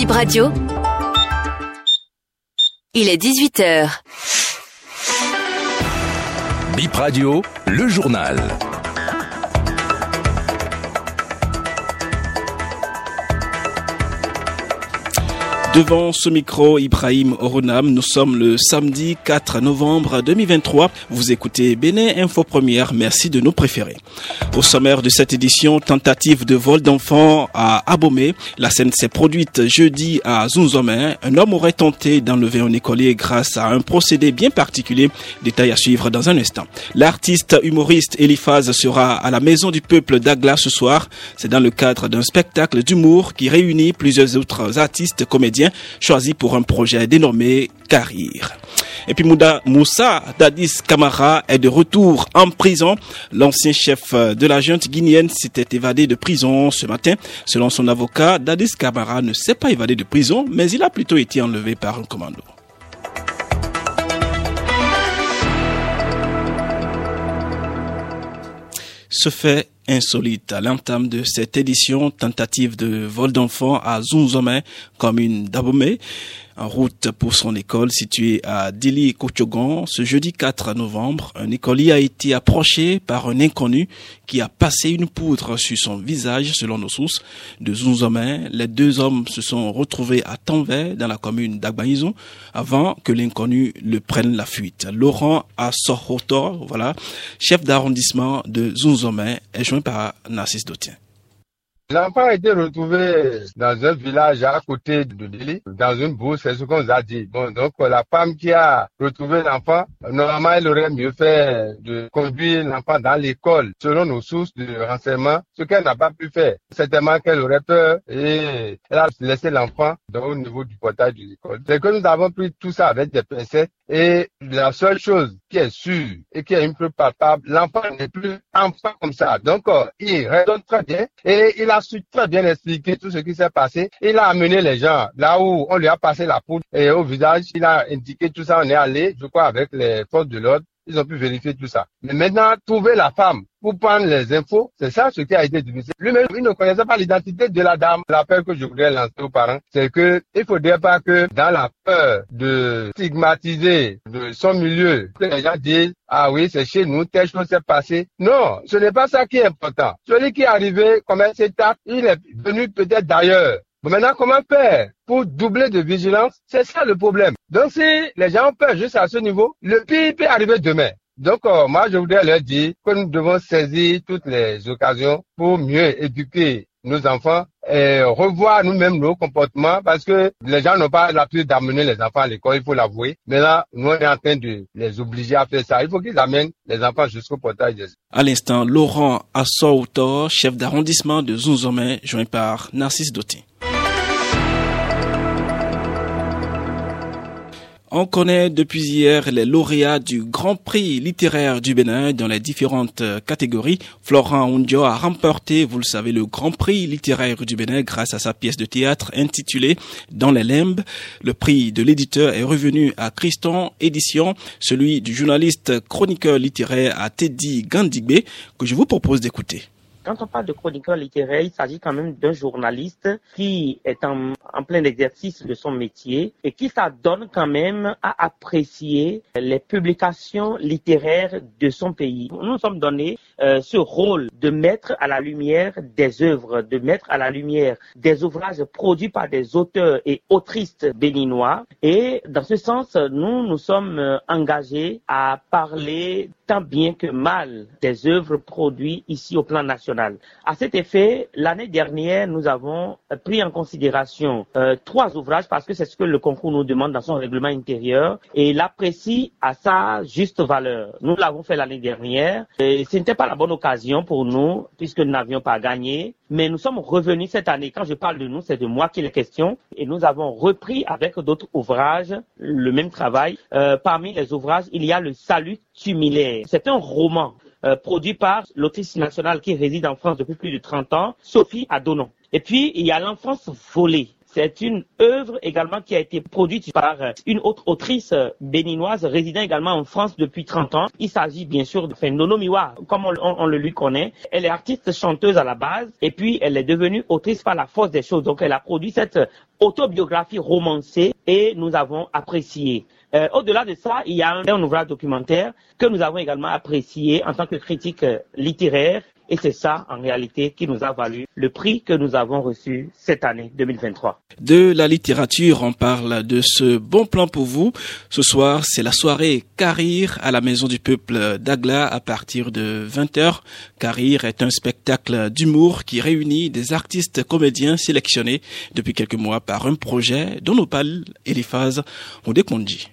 Bip Radio. Il est 18h. Bip Radio, le journal. Devant ce micro, Ibrahim Oronam, nous sommes le samedi 4 novembre 2023. Vous écoutez Bénin Info Première. Merci de nous préférer. Au sommaire de cette édition, tentative de vol d'enfants à Abomey. La scène s'est produite jeudi à Zunzomé. Un homme aurait tenté d'enlever un écolier grâce à un procédé bien particulier. Détail à suivre dans un instant. L'artiste humoriste Eliphaz sera à la Maison du Peuple d'Agla ce soir. C'est dans le cadre d'un spectacle d'humour qui réunit plusieurs autres artistes comédiens choisi pour un projet dénommé Carir. Et puis Moussa Dadis Kamara est de retour en prison. L'ancien chef de la junte guinéenne s'était évadé de prison ce matin. Selon son avocat, Dadis Kamara ne s'est pas évadé de prison, mais il a plutôt été enlevé par un commando. Ce fait insolite. À l'entame de cette édition, tentative de vol d'enfants à Zunzomé, commune d'Abomey en route pour son école située à Dili Kochogon. Ce jeudi 4 novembre, un écolier a été approché par un inconnu qui a passé une poudre sur son visage, selon nos sources de Zunzomé. Les deux hommes se sont retrouvés à Tanvé, dans la commune d'Agbaïzou, avant que l'inconnu le prenne la fuite. Laurent Assohotor, voilà, chef d'arrondissement de Zunzomé, est joint par Narcisse Dotien. L'enfant a été retrouvé dans un village à côté de Dili, dans une bourse, c'est ce qu'on nous a dit. Bon, donc la femme qui a retrouvé l'enfant, normalement, elle aurait mieux fait de conduire l'enfant dans l'école, selon nos sources de renseignement, ce qu'elle n'a pas pu faire. Certainement qu'elle aurait peur et elle a laissé l'enfant au niveau du portail de l'école. C'est que nous avons pris tout ça avec des pincettes et la seule chose qui est sûre et qui est un peu palpable, l'enfant n'est plus enfant comme ça. Donc, il raisonne très bien et il a su très bien expliquer tout ce qui s'est passé. Il a amené les gens là où on lui a passé la poudre et au visage, il a indiqué tout ça. On est allé, je crois, avec les forces de l'ordre. Ils ont pu vérifier tout ça. Mais maintenant, trouver la femme pour prendre les infos, c'est ça ce qui a été difficile. Lui-même, il ne connaissait pas l'identité de la dame. L'appel que je voudrais lancer aux parents, c'est que il faudrait pas que dans la peur de stigmatiser de son milieu, que les gens disent, ah oui, c'est chez nous, telle chose s'est passée. Non, ce n'est pas ça qui est important. Celui qui est arrivé comme un il est venu peut-être d'ailleurs. Maintenant, comment faire pour doubler de vigilance? C'est ça le problème. Donc, si les gens peur juste à ce niveau, le pire peut arriver demain. Donc, euh, moi, je voudrais leur dire que nous devons saisir toutes les occasions pour mieux éduquer nos enfants et revoir nous-mêmes nos comportements parce que les gens n'ont pas l'habitude d'amener les enfants à l'école, il faut l'avouer. Mais là, nous, on est en train de les obliger à faire ça. Il faut qu'ils amènent les enfants jusqu'au portail de À l'instant, Laurent Assautor, chef d'arrondissement de Zunzomé, joint par Narcisse Dotti. On connaît depuis hier les lauréats du Grand Prix littéraire du Bénin dans les différentes catégories. Florent Undio a remporté, vous le savez, le Grand Prix littéraire du Bénin grâce à sa pièce de théâtre intitulée Dans les limbes. Le prix de l'éditeur est revenu à Christon Édition, celui du journaliste chroniqueur littéraire à Teddy Gandigbe, que je vous propose d'écouter. Quand on parle de chroniqueur littéraire, il s'agit quand même d'un journaliste qui est en, plein exercice de son métier et qui s'adonne quand même à apprécier les publications littéraires de son pays. Nous nous sommes donné euh, ce rôle de mettre à la lumière des œuvres, de mettre à la lumière des ouvrages produits par des auteurs et autrices béninois. Et dans ce sens, nous nous sommes engagés à parler tant bien que mal des œuvres produites ici au plan national. À cet effet, l'année dernière, nous avons pris en considération euh, trois ouvrages parce que c'est ce que le concours nous demande dans son règlement intérieur et l'apprécie à sa juste valeur. Nous l'avons fait l'année dernière et ce n'était pas la bonne occasion pour nous puisque nous n'avions pas gagné. Mais nous sommes revenus cette année. Quand je parle de nous, c'est de moi qui est question. Et nous avons repris avec d'autres ouvrages le même travail. Euh, parmi les ouvrages, il y a le Salut tumilaire. C'est un roman euh, produit par l'autrice nationale qui réside en France depuis plus de 30 ans, Sophie Adonon. Et puis, il y a l'enfance volée. C'est une œuvre également qui a été produite par une autre autrice béninoise résidant également en France depuis 30 ans. Il s'agit bien sûr de Nono Miwa, comme on, le lui connaît. Elle est artiste chanteuse à la base et puis elle est devenue autrice par la force des choses. Donc elle a produit cette autobiographie romancée et nous avons apprécié. Euh, au-delà de ça, il y a un, ouvrage documentaire que nous avons également apprécié en tant que critique littéraire et c'est ça, en réalité, qui nous a valu le prix que nous avons reçu cette année 2023. De la littérature, on parle de ce bon plan pour vous. Ce soir, c'est la soirée Carir à la Maison du Peuple d'Agla à partir de 20h. Carir est un spectacle d'humour qui réunit des artistes comédiens sélectionnés depuis quelques mois par un projet dont nous parle Eliphaz Ondekondji.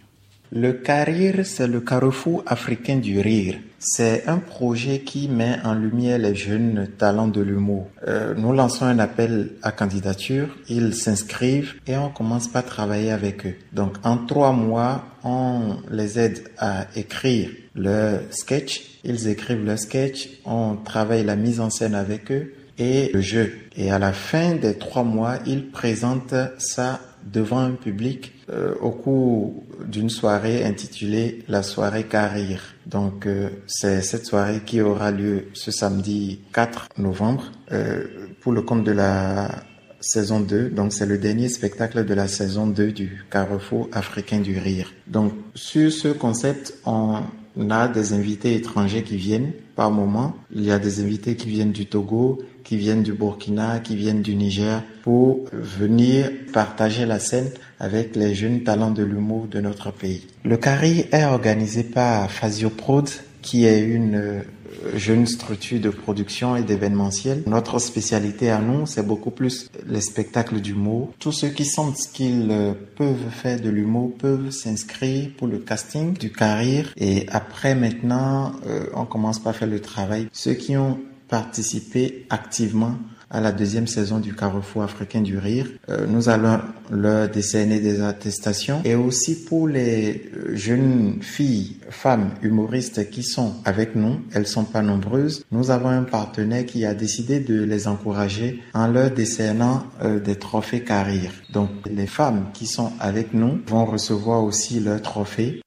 Le Carir, c'est le carrefour africain du rire. C'est un projet qui met en lumière les jeunes talents de l'humour. Euh, nous lançons un appel à candidature, ils s'inscrivent et on commence par travailler avec eux. Donc en trois mois, on les aide à écrire leur sketch. Ils écrivent leur sketch, on travaille la mise en scène avec eux et le jeu. Et à la fin des trois mois, ils présentent ça devant un public euh, au cours d'une soirée intitulée la soirée Carrière. Donc euh, c'est cette soirée qui aura lieu ce samedi 4 novembre euh, pour le compte de la saison 2. Donc c'est le dernier spectacle de la saison 2 du Carrefour africain du rire. Donc sur ce concept, on a des invités étrangers qui viennent par moment. Il y a des invités qui viennent du Togo, qui viennent du Burkina, qui viennent du Niger pour venir partager la scène avec les jeunes talents de l'humour de notre pays. Le CARI est organisé par Fazio Prod, qui est une euh, jeune structure de production et d'événementiel. Notre spécialité à nous, c'est beaucoup plus les spectacles d'humour. Tous ceux qui sentent qu'ils euh, peuvent faire de l'humour peuvent s'inscrire pour le casting du carrière et après maintenant, euh, on commence par faire le travail. Ceux qui ont participer activement à la deuxième saison du Carrefour africain du rire. Euh, nous allons leur décerner des attestations et aussi pour les euh, jeunes filles, femmes humoristes qui sont avec nous, elles sont pas nombreuses. Nous avons un partenaire qui a décidé de les encourager en leur décernant euh, des trophées carrière. Donc les femmes qui sont avec nous vont recevoir aussi leur trophée.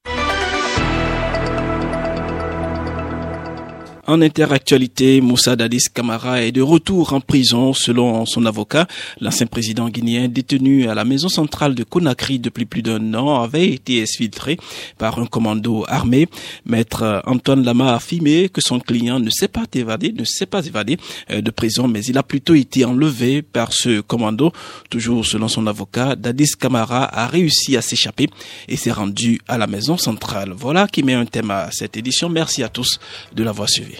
En interactualité, Moussa Dadis Kamara est de retour en prison selon son avocat. L'ancien président guinéen détenu à la maison centrale de Conakry depuis plus d'un an avait été exfiltré par un commando armé. Maître Antoine Lama a affirmé que son client ne s'est pas évadé, ne s'est pas évadé euh, de prison, mais il a plutôt été enlevé par ce commando. Toujours selon son avocat, Dadis Kamara a réussi à s'échapper et s'est rendu à la maison centrale. Voilà qui met un thème à cette édition. Merci à tous de l'avoir suivi.